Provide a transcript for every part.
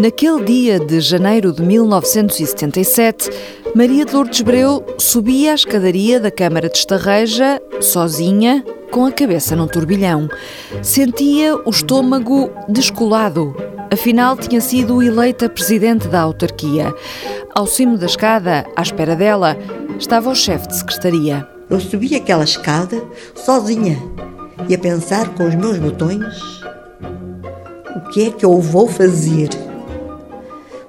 Naquele dia de janeiro de 1977, Maria de Lourdes Breu subia a escadaria da Câmara de Estarreja, sozinha, com a cabeça num turbilhão. Sentia o estômago descolado. Afinal, tinha sido eleita presidente da autarquia. Ao cimo da escada, à espera dela, estava o chefe de secretaria. Eu subi aquela escada sozinha e a pensar com os meus botões o que é que eu vou fazer.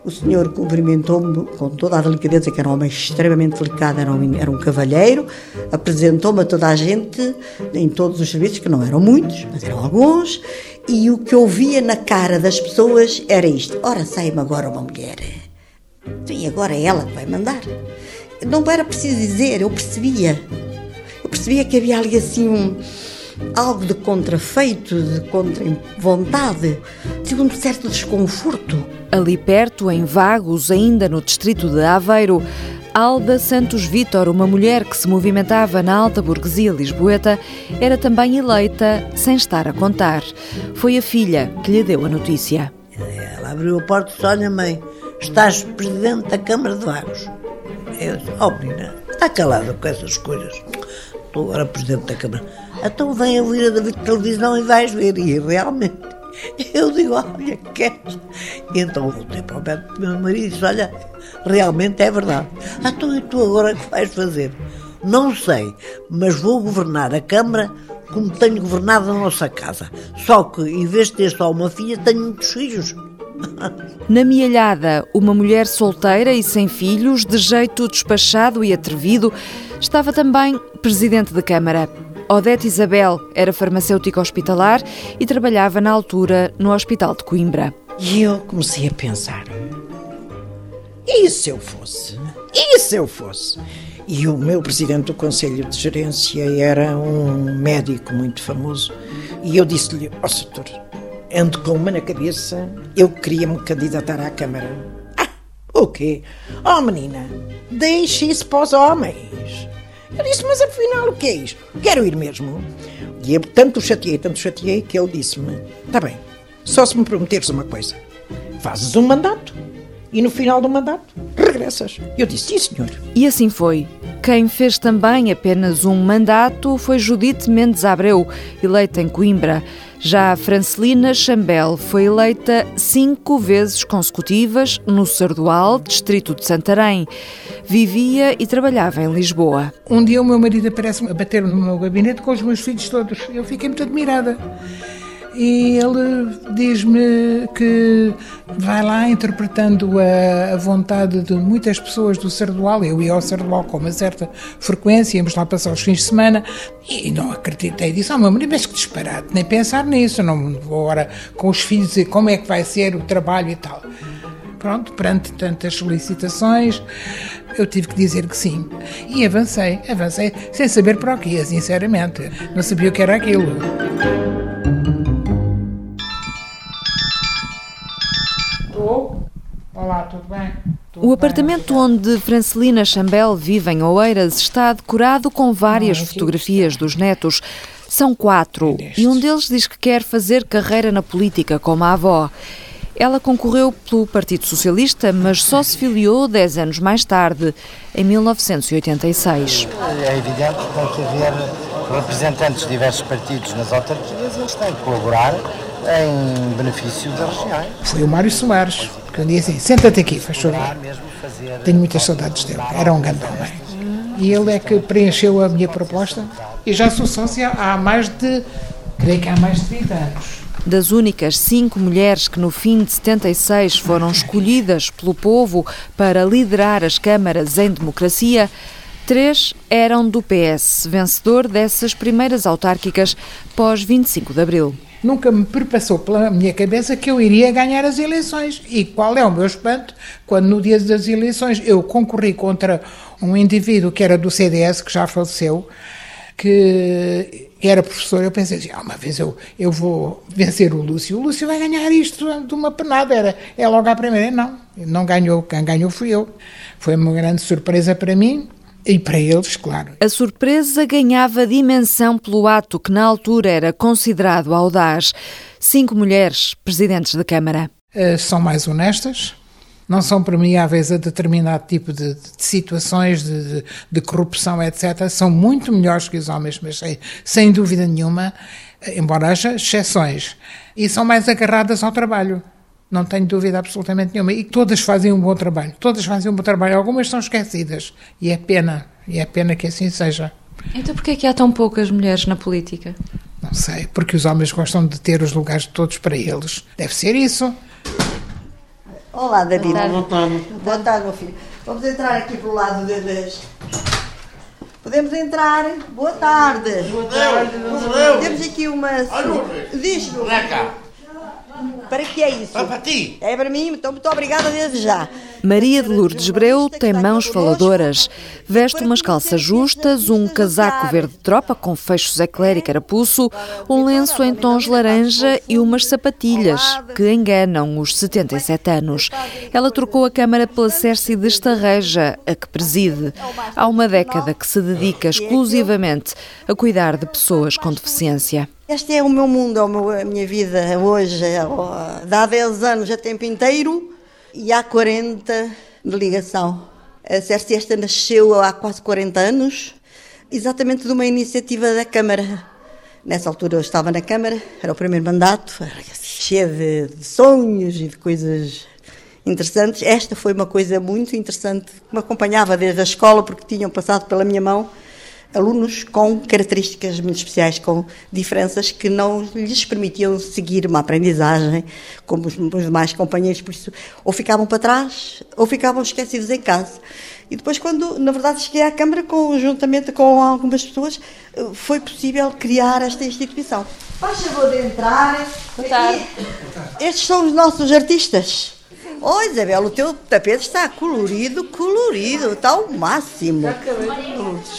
O senhor cumprimentou-me com toda a delicadeza, que era um homem extremamente delicado, era um, era um cavalheiro, apresentou-me a toda a gente em todos os serviços, que não eram muitos, mas eram alguns, e o que eu via na cara das pessoas era isto: ora, sai-me agora uma mulher. Sim, agora é ela que vai mandar. Não era preciso dizer, eu percebia. Eu percebia que havia ali assim um algo de contrafeito, de contra vontade, de um certo desconforto. Ali perto, em Vagos, ainda no distrito de Aveiro, Alda Santos Vítor, uma mulher que se movimentava na alta burguesia lisboeta, era também eleita sem estar a contar. Foi a filha que lhe deu a notícia. Ela abriu a porta e disse: Olha, mãe, estás presidente da Câmara de Vagos. Eu disse: Oh, menina, está calada com essas coisas estou agora presidente da Câmara. Então vem ouvir a televisão e vais ver. E realmente, eu digo, olha, queres? E então voltei para o médico do meu marido e disse, olha, realmente é verdade. Então e tu agora que vais fazer? Não sei, mas vou governar a Câmara como tenho governado a nossa casa. Só que, em vez de ter só uma filha, tenho muitos filhos. Na Mialhada, uma mulher solteira e sem filhos, de jeito despachado e atrevido, estava também presidente da Câmara. Odete Isabel era farmacêutica hospitalar e trabalhava na altura no Hospital de Coimbra. E eu comecei a pensar: e se eu fosse? E se eu fosse? E o meu presidente do Conselho de Gerência era um médico muito famoso. E eu disse-lhe: Ó oh, setor, ando com uma na cabeça, eu queria me candidatar à Câmara. Ah, o quê? Oh menina, deixe isso para os homens. Eu disse, mas afinal o que é isto? Quero ir mesmo. E eu tanto chateei, tanto chateei, que ele disse-me, está bem, só se me prometeres uma coisa. Fazes um mandato e no final do mandato regressas. Eu disse, sim senhor. E assim foi. Quem fez também apenas um mandato foi Judite Mendes Abreu, eleita em Coimbra. Já a Francelina Chambel foi eleita cinco vezes consecutivas no Sardual, distrito de Santarém. Vivia e trabalhava em Lisboa. Um dia o meu marido aparece a bater no meu gabinete com os meus filhos todos. Eu fiquei muito admirada e ele diz-me que vai lá interpretando a, a, vontade de muitas pessoas do Sardual. Eu ia ao Sardual com uma certa frequência, íamos lá passar os fins de semana e não acreditei. Disse: Oh, meu marido, mas que disparate, nem pensar nisso. Não vou agora com os filhos e como é que vai ser o trabalho e tal. Pronto, perante tantas solicitações, eu tive que dizer que sim. E avancei, avancei, sem saber para o que ia, sinceramente. Não sabia o que era aquilo. Tudo bem? Tudo o apartamento bem, onde Francelina Chambel vive em Oeiras está decorado com várias Não, fotografias dos netos. São quatro e um deles diz que quer fazer carreira na política como a avó. Ela concorreu pelo Partido Socialista, mas só se filiou 10 anos mais tarde, em 1986. É evidente que tem que haver representantes de diversos partidos nas autarquias, eles têm que colaborar em benefício das regiões. Foi o Mário Soares, que disse assim, senta-te aqui, faz favor. Tenho muitas saudades dele, era um grande homem. E ele é que preencheu a minha proposta e já sou sócia há mais de, creio que há mais de 30 anos. Das únicas cinco mulheres que no fim de 76 foram escolhidas pelo povo para liderar as câmaras em democracia, três eram do PS, vencedor dessas primeiras autárquicas pós 25 de abril nunca me perpassou pela minha cabeça que eu iria ganhar as eleições. E qual é o meu espanto quando no dia das eleições eu concorri contra um indivíduo que era do CDS, que já faleceu, que era professor, eu pensei assim, ah, uma vez eu, eu vou vencer o Lúcio, o Lúcio vai ganhar isto de uma penada, era, é logo à primeira, não, não ganhou, quem ganhou fui eu. Foi uma grande surpresa para mim, e para eles, claro. A surpresa ganhava dimensão pelo ato que na altura era considerado audaz. Cinco mulheres presidentes da Câmara. uh, são mais honestas, não são permeáveis a determinado tipo de, de situações de, de, de, corrupção, etc. São muito melhores que os homens, mas sem, sem dúvida nenhuma, embora haja exceções. E são mais agarradas ao trabalho. Não tenho dúvida absolutamente nenhuma. E todas fazem um bom trabalho. Todas fazem um bom trabalho. Algumas são esquecidas. E é pena. E é pena que assim seja. Então porquê é que há tão poucas mulheres na política? Não sei, porque os homens gostam de ter os lugares todos para eles. Deve ser isso. Olá, David. Boa tarde. Boa tarde, meu filho. Vamos entrar aqui pelo lado das. Podemos entrar. Boa tarde. Boa tarde. Temos aqui uma. Diz-me. Para que é isso? É para ti. É para mim, então muito obrigada desde já. Maria de Lourdes Breu tem mãos faladoras. Veste umas calças justas, um casaco verde tropa com fechos eclair e carapuço, um lenço em tons laranja e umas sapatilhas que enganam os 77 anos. Ela trocou a Câmara pela Cerce de Estarreja, a que preside. Há uma década que se dedica exclusivamente a cuidar de pessoas com deficiência. Este é o meu mundo, é a minha vida hoje. Dá 10 anos a tempo inteiro e há 40 de ligação. A Cerce esta nasceu há quase 40 anos, exatamente de uma iniciativa da Câmara. Nessa altura eu estava na Câmara, era o primeiro mandato, cheia de, de sonhos e de coisas interessantes. Esta foi uma coisa muito interessante que me acompanhava desde a escola, porque tinham passado pela minha mão alunos com características muito especiais, com diferenças que não lhes permitiam seguir uma aprendizagem como os, os demais companheiros, por isso ou ficavam para trás ou ficavam esquecidos em casa. E depois, quando, na verdade, cheguei à Câmara, conjuntamente com algumas pessoas, foi possível criar esta instituição. Faz favor de entrar. Estes são os nossos artistas. Oi, oh, Isabel, o teu tapete está colorido, colorido, está ao máximo. Já acabei.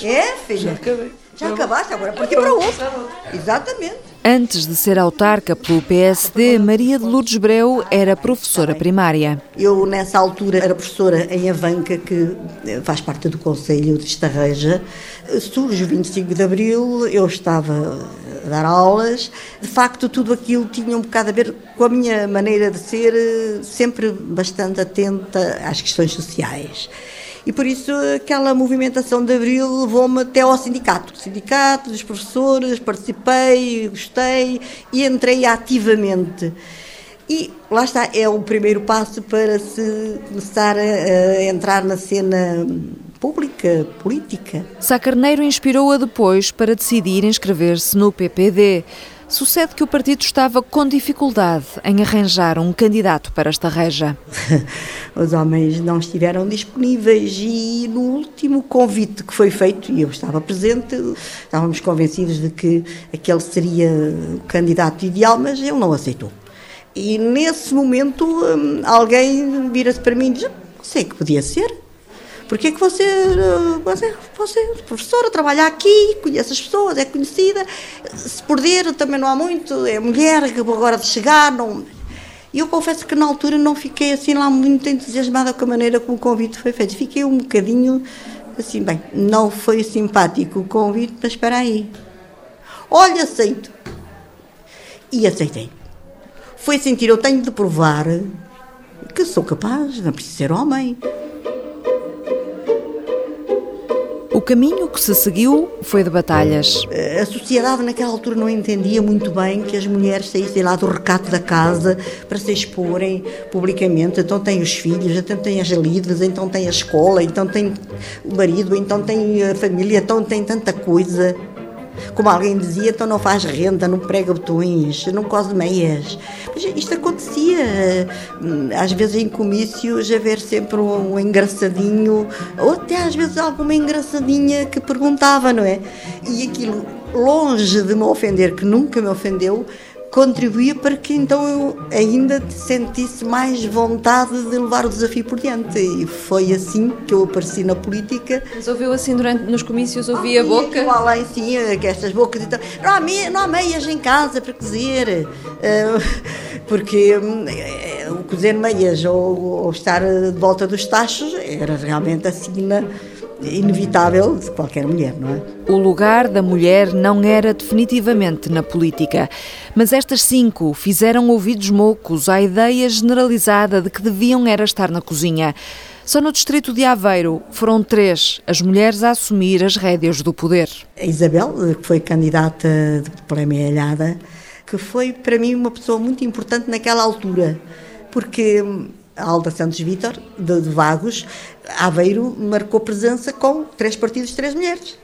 É, filha? Já acabei. Já acabaste agora, porque para outro. Exatamente. Antes de ser autarca pelo PSD, Maria de Lourdes Breu era professora primária. Eu, nessa altura, era professora em Avanca, que faz parte do Conselho de Estarreja. Surge o 25 de Abril, eu estava dar aulas. De facto, tudo aquilo tinha um bocado a ver com a minha maneira de ser, sempre bastante atenta às questões sociais. E por isso aquela movimentação de Abril levou-me até ao sindicato. O sindicato dos professores, participei, gostei e entrei ativamente. E lá está, é o primeiro passo para se começar a, a entrar na cena pública, política. Sá Carneiro inspirou-a depois para decidir inscrever-se no PPD. Sucede que o partido estava com dificuldade em arranjar um candidato para esta reja. Os homens não estiveram disponíveis e no último convite que foi feito, e eu estava presente, estávamos convencidos de que aquele seria o candidato ideal, mas ele não aceitou. E nesse momento hum, alguém vira-se para mim e diz: Sei que podia ser. Porque é que você, você, você, professora, trabalha aqui, conhece as pessoas, é conhecida, se perder também não há muito, é mulher, agora de chegar, não... E eu confesso que na altura não fiquei assim lá muito entusiasmada com a maneira como o convite foi feito. Fiquei um bocadinho assim, bem, não foi simpático o convite, mas espera aí. Olha, aceito. E aceitei. Foi sentir, eu tenho de provar que sou capaz, não preciso ser homem. Caminho que se seguiu foi de batalhas. A sociedade naquela altura não entendia muito bem que as mulheres saíssem lá do recato da casa para se exporem publicamente. Então tem os filhos, então tem as lides, então tem a escola, então tem o marido, então tem a família, então tem tanta coisa. Como alguém dizia, então não faz renda, não prega botões, não cose meias. Mas isto acontecia, hum, às vezes em comícios, haver sempre um engraçadinho, ou até às vezes alguma engraçadinha que perguntava, não é? E aquilo, longe de me ofender, que nunca me ofendeu, contribuía para que então eu ainda sentisse mais vontade de levar o desafio por diante. E foi assim que eu apareci na política. Mas ouviu assim durante nos comícios, ouvia a boca? Lá em sim, estas bocas e tal. Não há, não há meias em casa para cozer, eh, porque eh, o cozer meias ou, ou estar de volta dos tachos era realmente assim na inevitável de qualquer mulher, não é? O lugar da mulher não era definitivamente na política, mas estas cinco fizeram ouvidos moucos à ideia generalizada de que deviam era estar na cozinha. Só no distrito de Aveiro foram três as mulheres a assumir as rédeas do poder. A Isabel, que foi candidata pela Mealhada, que foi para mim uma pessoa muito importante naquela altura, porque a Alda Santos Vítor, de, de Vagos, Aveiro marcou presença com três partidos, três mulheres.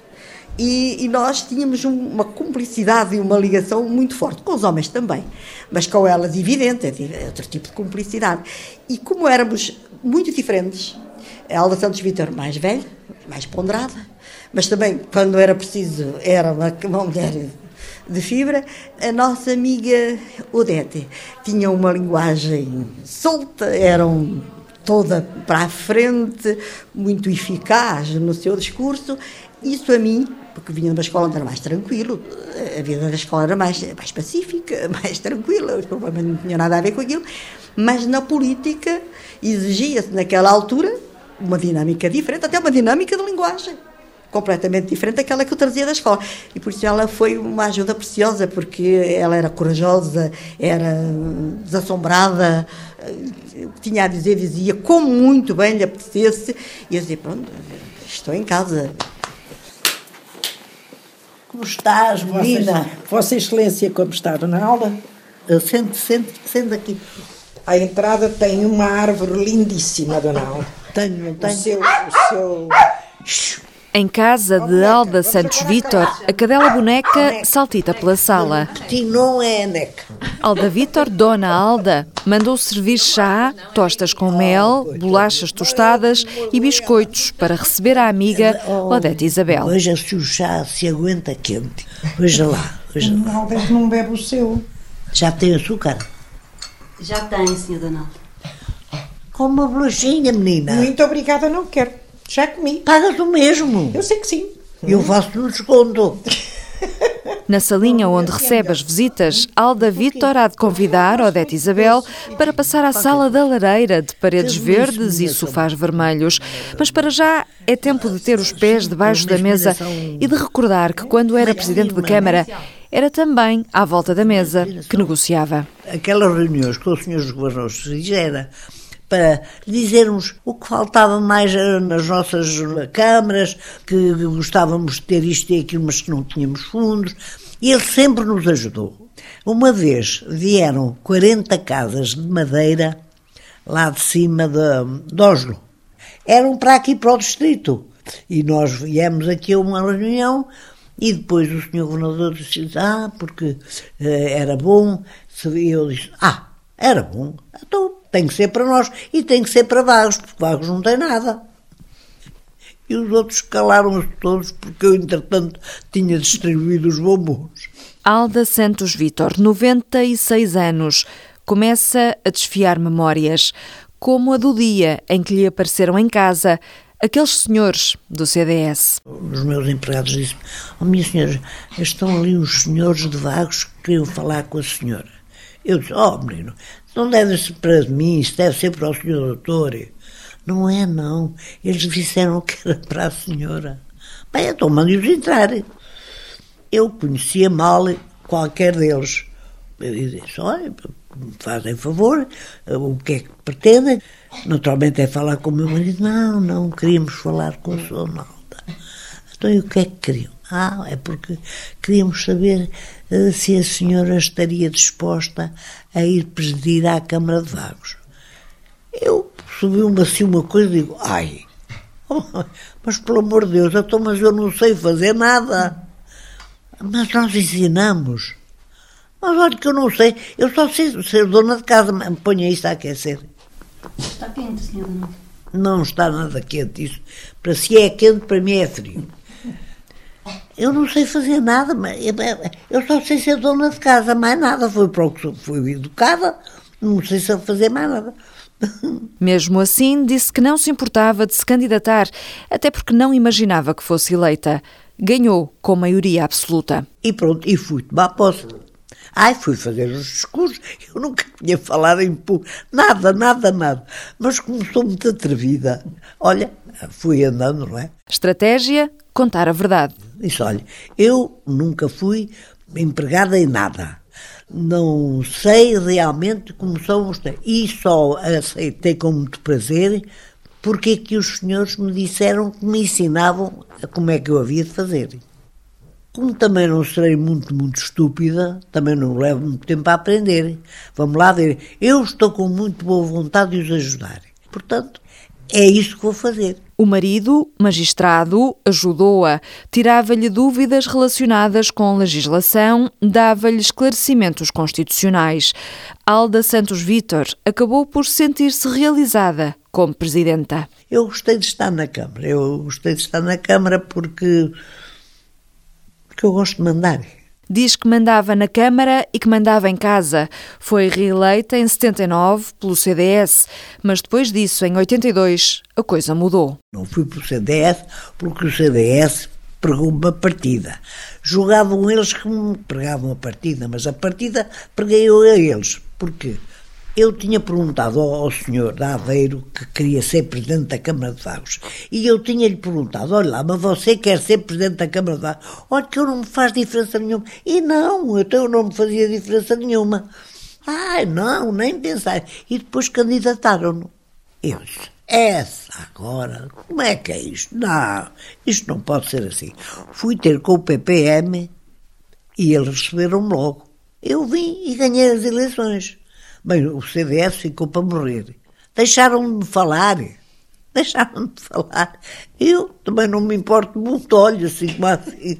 E, e, nós tínhamos um, uma cumplicidade e uma ligação muito forte, com os homens também, mas com elas, evidente, é outro tipo de cumplicidade. E como éramos muito diferentes, a Alda Santos Vítor mais velha, mais ponderada, mas também, quando era preciso, era uma, uma mulher de fibra, a nossa amiga Odete tinha uma linguagem solta, eram toda para a frente, muito eficaz no seu discurso. Isso a mim, porque vinha uma escola era mais tranquilo, a vida da escola era mais, mais pacífica, mais tranquila, provavelmente não tinha nada a ver com aquilo, mas na política exigia-se naquela altura uma dinâmica diferente, até uma dinâmica de linguagem completamente diferente daquela que eu trazia da escola. E por isso ela foi uma ajuda preciosa, porque ela era corajosa, era desassombrada, eh, tinha a dizer, dizia como muito bem lhe apetecesse. E eu dizia: Pronto, estou em casa. Como estás, menina? Vossa Excelência, como está, Dona Alda? Sente, sente, sente aqui. À entrada tem uma árvore lindíssima, Dona Alda. Tenho, tenho. O seu. O seu... Em casa de Alda Santos Vítor, a cadela boneca saltita pela sala. não é. Alda Vítor, Dona Alda, mandou servir chá, tostas com mel, bolachas tostadas e biscoitos para receber a amiga Odete Isabel. Veja se o chá se aguenta quente. Veja lá. Veja lá. Alda não bebe o seu. Já tem açúcar? Já tem, senhor Donaldo. Com uma bolachinha, menina. Muito obrigada, não quero. Já comi. Pagas o mesmo. Eu sei que sim. Eu faço no desconto. Na salinha onde recebe as visitas, Alda Vítor há de convidar Odete Isabel para passar à sala da lareira de paredes verdes e sofás vermelhos. Mas para já é tempo de ter os pés debaixo da mesa e de recordar que quando era presidente de Câmara era também à volta da mesa que negociava. Aquelas reuniões com os senhores governadores era para dizermos o que faltava mais eh, nas nossas câmaras, que gostávamos de ter isto e aquilo, mas que não tínhamos fundos. E ele sempre nos ajudou. Uma vez vieram 40 casas de madeira lá de cima de, de Oslo. Eram para aqui, para o distrito. E nós viemos aqui a uma reunião e depois o senhor governador disse, ah, porque eh, era bom. E eu disse, ah, era bom. Então tem que ser para nós e tem que ser para Vagos, porque Vagos não tem nada. E os outros calaram-se todos porque eu, entretanto, tinha distribuído os bombons. Alda Santos Vitor, 96 anos, começa a desfiar memórias, como a do dia em que lhe apareceram em casa aqueles senhores do CDS. Os meus empregados disseram: Oh, minha senhora, estão ali uns senhores de vagos que queriam falar com a senhora. Eu disse: Oh, menino, não deve ser para mim, isso deve ser para o senhor doutor. Não é, não. Eles disseram que era para a senhora. Bem, então mande-os entrar. Eu conhecia mal qualquer deles. Eu disse, olha, fazem favor, o que é que pretendem? Naturalmente é falar com o meu marido. Não, não, queríamos falar com a sua Nalda. Então, e o que é que queriam? Ah, é porque queríamos saber uh, se a senhora estaria disposta a ir presidir à Câmara de Vagos. Eu subiu-me assim uma coisa e digo, ai, mas pelo amor de Deus, então, mas eu não sei fazer nada. Mas nós ensinamos. Mas olha que eu não sei, eu só sei ser dona de casa, ponha isto a aquecer. Está quente, senhora. Não está nada quente. Isso, para si é quente, para mim é frio. Eu não sei fazer nada, mas eu só sei ser dona de casa, mais nada. Foi para o que fui educada, não sei se fazer mais nada. Mesmo assim, disse que não se importava de se candidatar, até porque não imaginava que fosse eleita. Ganhou com maioria absoluta. E pronto, e fui tomar posse. Ai, fui fazer os discursos, eu nunca tinha falado em público, nada, nada, nada. Mas como sou muito atrevida, olha, fui andando, não é? Estratégia: contar a verdade. Disse, olha, eu nunca fui empregada em nada. Não sei realmente como são os... E só aceitei com muito prazer porque é que os senhores me disseram que me ensinavam como é que eu havia de fazer. Como também não serei muito, muito estúpida, também não levo muito tempo a aprender. Vamos lá ver. Eu estou com muito boa vontade de os ajudar. Portanto, é isso que vou fazer. O marido, magistrado, ajudou-a, tirava-lhe dúvidas relacionadas com legislação, dava-lhe esclarecimentos constitucionais. Alda Santos Vítor acabou por sentir-se realizada como presidenta. Eu gostei de estar na Câmara. Eu gostei de estar na Câmara porque, porque eu gosto de mandar. Diz que mandava na Câmara e que mandava em casa. Foi reeleita em 79 pelo CDS, mas depois disso, em 82, a coisa mudou. Não fui pelo CDS porque o CDS pregou uma partida. Jogavam eles que me pregavam a partida, mas a partida preguei eu a eles. Porquê? Eu tinha perguntado ao, senhor da Aveiro que queria ser presidente da Câmara de Vagos. E eu tinha-lhe perguntado: olha lá, mas você quer ser presidente da Câmara de Vagos? Olha, que eu não me faz diferença nenhuma. E não, então eu não me fazia diferença nenhuma. Ai, não, nem pensar. E depois candidataram-no. Eu disse: essa agora, como é que é isto? Não, isto não pode ser assim. Fui ter com o PPM e eles receberam-me logo. Eu vim e ganhei as eleições. Bem, o CDS ficou para morrer. Deixaram-me de falar. Deixaram-me de falar. Eu também não me importo muito, olho assim como assim.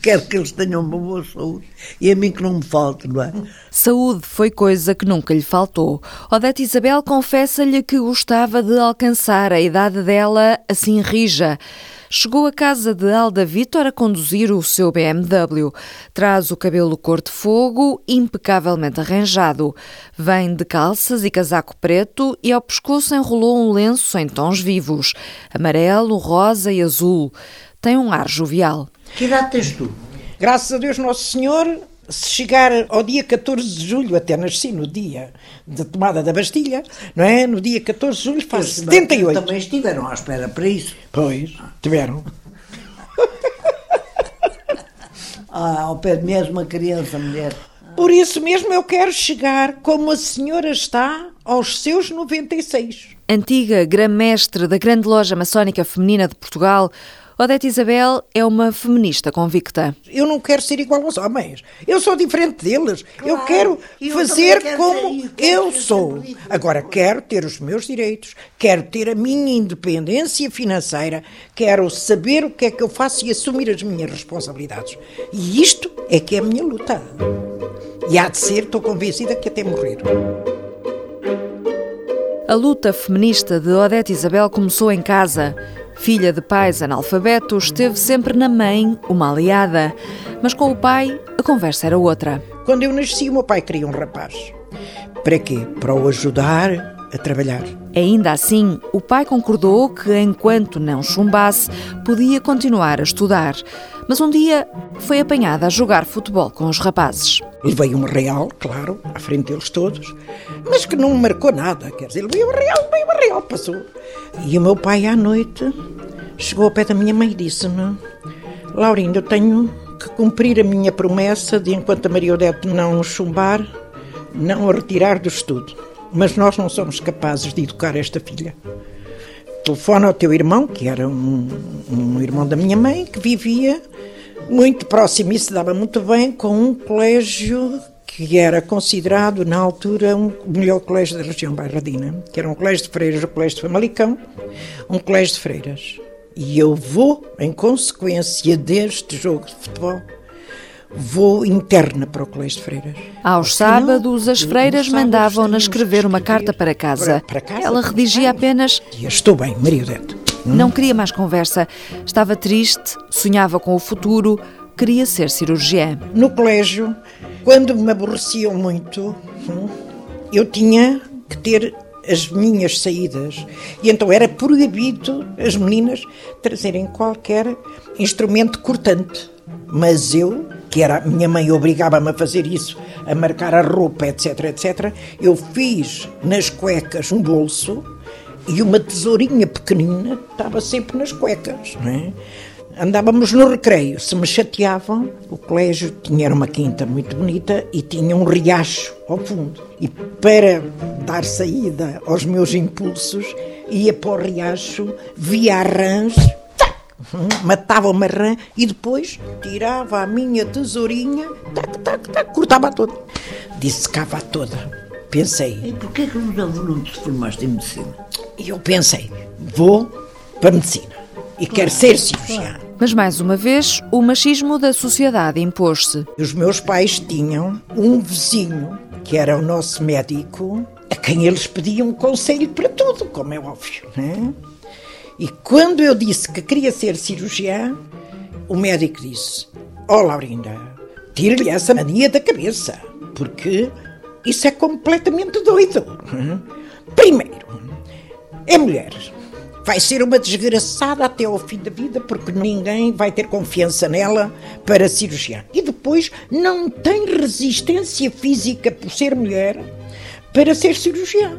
Quero que eles tenham uma boa saúde. E a mim que não me falte, não é? Saúde foi coisa que nunca lhe faltou. Odete Isabel confessa-lhe que gostava de alcançar a idade dela assim rija chegou à casa de Alda Vitor a conduzir o seu BMW. Traz o cabelo cor de fogo, impecavelmente arranjado. Vem de calças e casaco preto e ao pescoço enrolou um lenço em tons vivos, amarelo, rosa e azul. Tem um ar jovial. Que idade tens tu? Graças a Deus Nosso Senhor, se chegar ao dia 14 de julho, até nasci no dia da tomada da Bastilha, não é? No dia 14 de julho faz 78. Também estiveram à espera para isso. Pois, tiveram. Ah, ao pé de mim és uma criança, mulher. Por isso mesmo eu quero chegar como a senhora está aos seus 96. Antiga grã-mestre da grande loja maçónica feminina de Portugal, Odete Isabel é uma feminista convicta. Eu não quero ser igual aos homens. Eu sou diferente deles. Claro, eu quero eu fazer quero como eu ser sou. Agora, quero ter os meus direitos, quero ter a minha independência financeira, quero saber o que é que eu faço e assumir as minhas responsabilidades. E isto é que é a minha luta. E há de ser, estou convencida que até morrer. A luta feminista de Odete Isabel começou em casa. Filha de pais analfabetos, teve sempre na mãe uma aliada. Mas com o pai, a conversa era outra. Quando eu nasci, o meu pai queria um rapaz. Para quê? Para o ajudar a trabalhar. Ainda assim, o pai concordou que, enquanto não chumbasse, podia continuar a estudar. Mas um dia foi apanhada a jogar futebol com os rapazes. Levei um real, claro, à frente deles todos, mas que não marcou nada. Quer dizer, levei um real, levei um real, passou. E o meu pai, à noite, chegou ao pé da minha mãe e disse-me: Laurinda, eu tenho que cumprir a minha promessa de, enquanto a Maria Odete não chumbar, não a retirar do estudo. Mas nós não somos capazes de educar esta filha. Telefona ao teu irmão, que era um, um irmão da minha mãe, que vivia muito próximo e se dava muito bem com um colégio que era considerado, na altura, um, o melhor colégio da região bairradina, que era um colégio de freiras, o colégio de Famalicão, um colégio de freiras. E eu vou, em consequência deste jogo de futebol, vou interna para o colégio de freiras. Aos sábados, as freiras mandavam-na escrever uma carta para casa. Ela redigia apenas estou bem, Maria Odete. Não queria mais conversa. Estava triste, sonhava com o futuro, queria ser cirurgiã. No colégio, quando me aborreciam muito, hum, eu tinha que ter as minhas saídas. E então era proibido as meninas trazerem qualquer instrumento cortante. Mas eu, que era, minha mãe obrigava-me a fazer isso, a marcar a roupa, etc, etc, eu fiz nas cuecas um bolso e uma tesourinha pequenina estava sempre nas cuecas, não é? Andávamos no recreio, se me chateavam, o colégio tinha uma quinta muito bonita e tinha um riacho ao fundo. E para dar saída aos meus impulsos, ia para o riacho, via rãs, matava uma rã e depois tirava a minha tesourinha, tac, tac, tac, cortava toda. Dissecava toda. Pensei. E porquê que não, não te formaste em medicina? E eu pensei, vou para a medicina e quero ser cirurgião. Mas mais uma vez, o machismo da sociedade impôs-se. Os meus pais tinham um vizinho que era o nosso médico, a quem eles pediam conselho para tudo, como é óbvio, né? E quando eu disse que queria ser cirurgiã, o médico disse: Ó oh, Laurinda, tire-lhe essa mania da cabeça, porque isso é completamente doido. Primeiro, é mulher. Vai ser uma desgraçada até ao fim da vida, porque ninguém vai ter confiança nela para cirurgiã. E depois, não tem resistência física por ser mulher para ser cirurgiã.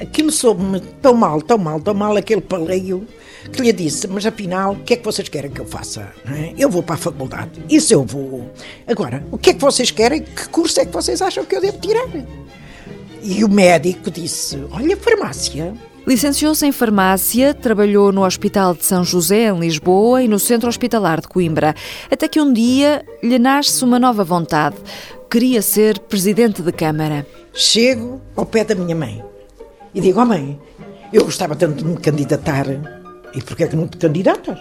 Aquilo soube-me tão mal, tão mal, tão mal, aquele paleio, que lhe disse: Mas afinal, o que é que vocês querem que eu faça? Eu vou para a faculdade. Isso eu vou. Agora, o que é que vocês querem? Que curso é que vocês acham que eu devo tirar? E o médico disse: Olha, farmácia. Licenciou-se em farmácia, trabalhou no Hospital de São José, em Lisboa, e no Centro Hospitalar de Coimbra, até que um dia lhe nasce uma nova vontade. Queria ser presidente de Câmara. Chego ao pé da minha mãe e digo: oh, mãe, eu gostava tanto de me candidatar. E porquê é que não te candidatas?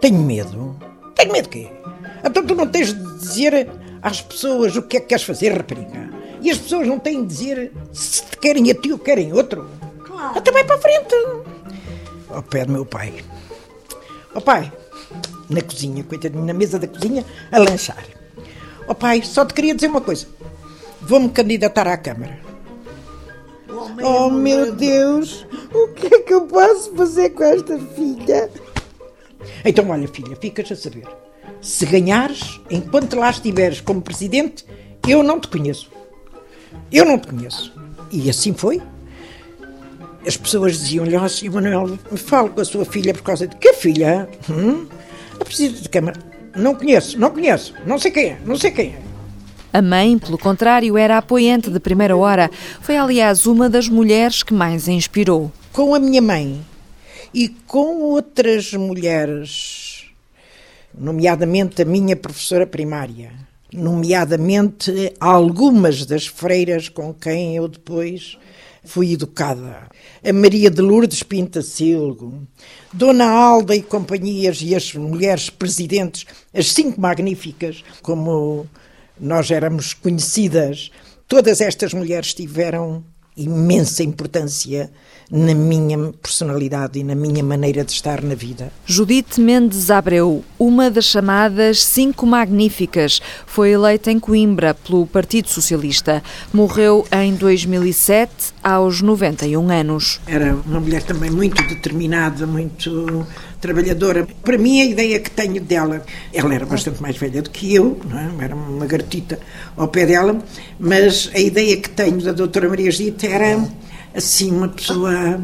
Tenho medo. Tenho medo de quê? Então tu não tens de dizer às pessoas o que é que queres fazer, rapariga. E as pessoas não têm de dizer se te querem a ti ou querem outro. Claro. Até vai para a frente. Ao pé do meu pai. Ó oh, pai, na cozinha, coitadinho, na mesa da cozinha, a lanchar. Ó oh, pai, só te queria dizer uma coisa. Vou-me candidatar à Câmara. Oh, meu Deus, o que é que eu posso fazer com esta filha? Então, olha, filha, ficas a saber. Se ganhares, enquanto lá estiveres como presidente, eu não te conheço. Eu não te conheço. E assim foi as pessoas diziam-lhe, ó, oh, Manuel, fale com a sua filha por causa de que filha? Hum? A Presidente de Câmara. Não conheço, não conheço, não sei quem é, não sei quem é. A mãe, pelo contrário, era apoiante de primeira hora. Foi, aliás, uma das mulheres que mais a inspirou. Com a minha mãe e com outras mulheres, nomeadamente a minha professora primária, nomeadamente algumas das freiras com quem eu depois fui educada. A Maria de Lourdes Pintacilgo, Dona Alda e companhias e as mulheres presidentes, as cinco magníficas, como nós éramos conhecidas, todas estas mulheres tiveram imensa importância na minha personalidade e na minha maneira de estar na vida. Judite Mendes Abreu, uma das chamadas Cinco Magníficas, foi eleita em Coimbra pelo Partido Socialista. Morreu em 2007, aos 91 anos. Era uma mulher também muito determinada, muito trabalhadora. Para mim, a ideia que tenho dela, ela era bastante mais velha do que eu, é? era uma garotita ao pé dela, mas a ideia que tenho da doutora Maria Gita era assim, uma pessoa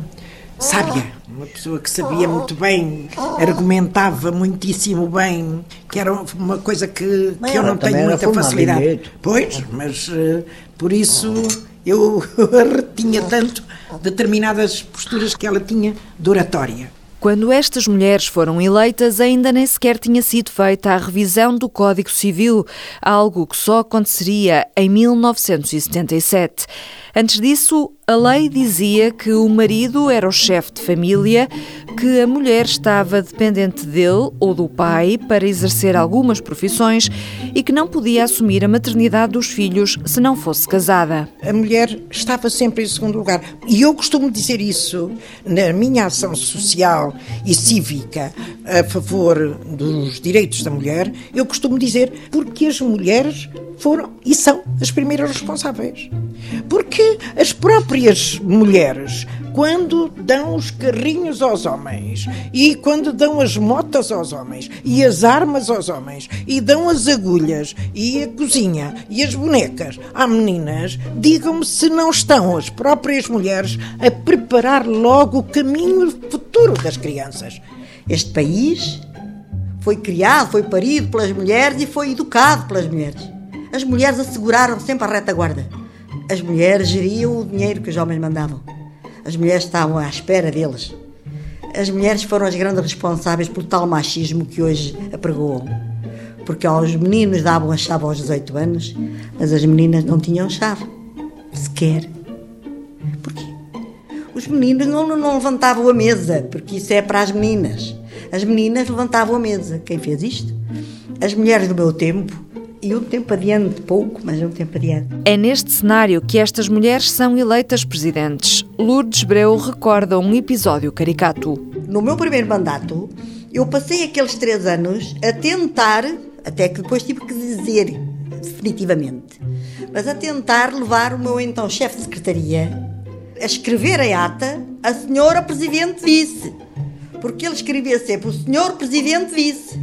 sábia, uma pessoa que sabia muito bem, argumentava muitíssimo bem, que era uma coisa que, que eu não tenho muita facilidade. Pois, mas uh, por isso eu retinha tanto determinadas posturas que ela tinha de oratória. Quando estas mulheres foram eleitas, ainda nem sequer tinha sido feita a revisão do Código Civil, algo que só aconteceria em 1977. Antes disso, a lei dizia que o marido era o chefe de família, que a mulher estava dependente dele ou do pai para exercer algumas profissões e que não podia assumir a maternidade dos filhos se não fosse casada. A mulher estava sempre em segundo lugar. E eu costumo dizer isso na minha ação social e cívica a favor dos direitos da mulher. Eu costumo dizer porque as mulheres foram e são as primeiras responsáveis. Porque as próprias mulheres, quando dão os carrinhos aos homens, e quando dão as motas aos homens, e as armas aos homens, e dão as agulhas, e a cozinha, e as bonecas às meninas, digam-me se não estão as próprias mulheres a preparar logo o caminho futuro das crianças. Este país foi criado, foi parido pelas mulheres e foi educado pelas mulheres. As mulheres asseguraram sempre a retaguarda. As mulheres geriam o dinheiro que os homens mandavam. As mulheres estavam à espera deles. As mulheres foram as grandes responsáveis pelo tal machismo que hoje apregoam. Porque aos meninos davam a chave aos 18 anos, mas as meninas não tinham chave. Sequer. Porquê? Os meninos não, não levantavam a mesa, porque isso é para as meninas. As meninas levantavam a mesa. Quem fez isto? As mulheres do meu tempo. E um tempo adiante, pouco, mas um tempo adiante. É neste cenário que estas mulheres são eleitas presidentes. Lourdes Breu recorda um episódio caricato. No meu primeiro mandato, eu passei aqueles três anos a tentar, até que depois tive que dizer definitivamente, mas a tentar levar o meu então chefe de secretaria a escrever em ata a senhora Presidente Vice porque ele escrevia sempre o senhor presidente vice.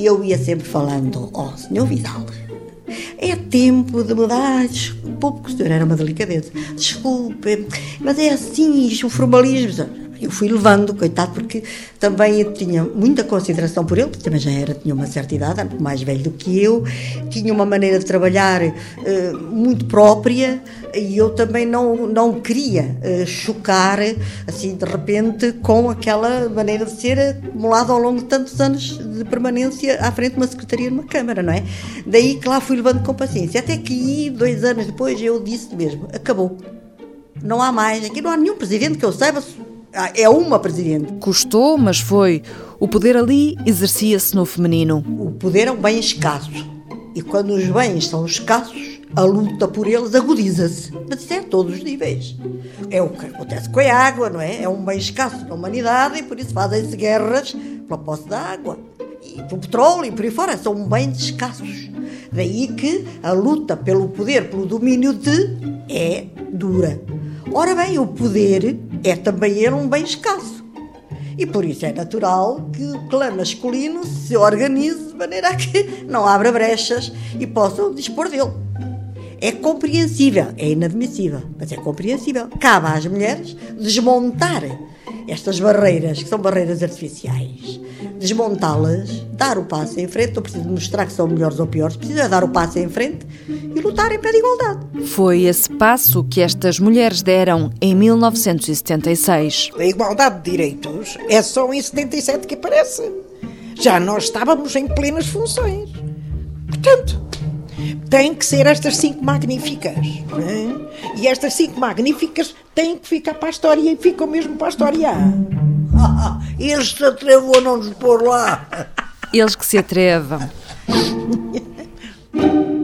E eu ia sempre falando, ó, oh, senhor Vidal, é tempo de mudar. Desculpe, o senhor era uma delicadeza. Desculpe, mas é assim, isto, o formalismo eu fui levando, coitado, porque também eu tinha muita consideração por ele, porque também já era, tinha uma certa idade, era mais velho do que eu, tinha uma maneira de trabalhar uh, muito própria e eu também não, não queria uh, chocar, assim, de repente, com aquela maneira de ser acumulada ao longo de tantos anos de permanência à frente de uma secretaria numa Câmara, não é? Daí que lá fui levando com paciência. Até que, dois anos depois, eu disse mesmo: acabou. Não há mais. Aqui não há nenhum presidente que eu saiba é uma presidente. Custou, mas foi. O poder ali exercia-se no feminino. O poder é um bem escasso. E quando os bens são escassos, a luta por eles agudiza-se. Mas isso é a todos os níveis. É o que acontece com a água, não é? É um bem escasso na humanidade e por isso fazem-se guerras pela posse da água. E pelo petróleo e por aí fora. São bens escassos. Daí que a luta pelo poder, pelo domínio de, é dura. Ora bem, o poder é também um bem escasso. E por isso é natural que o clã masculino se organize de maneira a que não abra brechas e possam dispor dele. É compreensível, é inadmissível, mas é compreensível. Cabe às mulheres desmontar estas barreiras, que são barreiras artificiais, desmontá-las, dar o passo em frente, não preciso mostrar que são melhores ou piores, precisa dar o passo em frente e lutar em pé de igualdade. Foi esse passo que estas mulheres deram em 1976. A igualdade de direitos é só em 77 que aparece. Já nós estávamos em plenas funções. Portanto, têm que ser estas cinco magníficas. É? E estas cinco magníficas têm que ficar para a história e ficam mesmo para a história. e eles se atrevam a não nos pôr lá. Eles que se atrevam.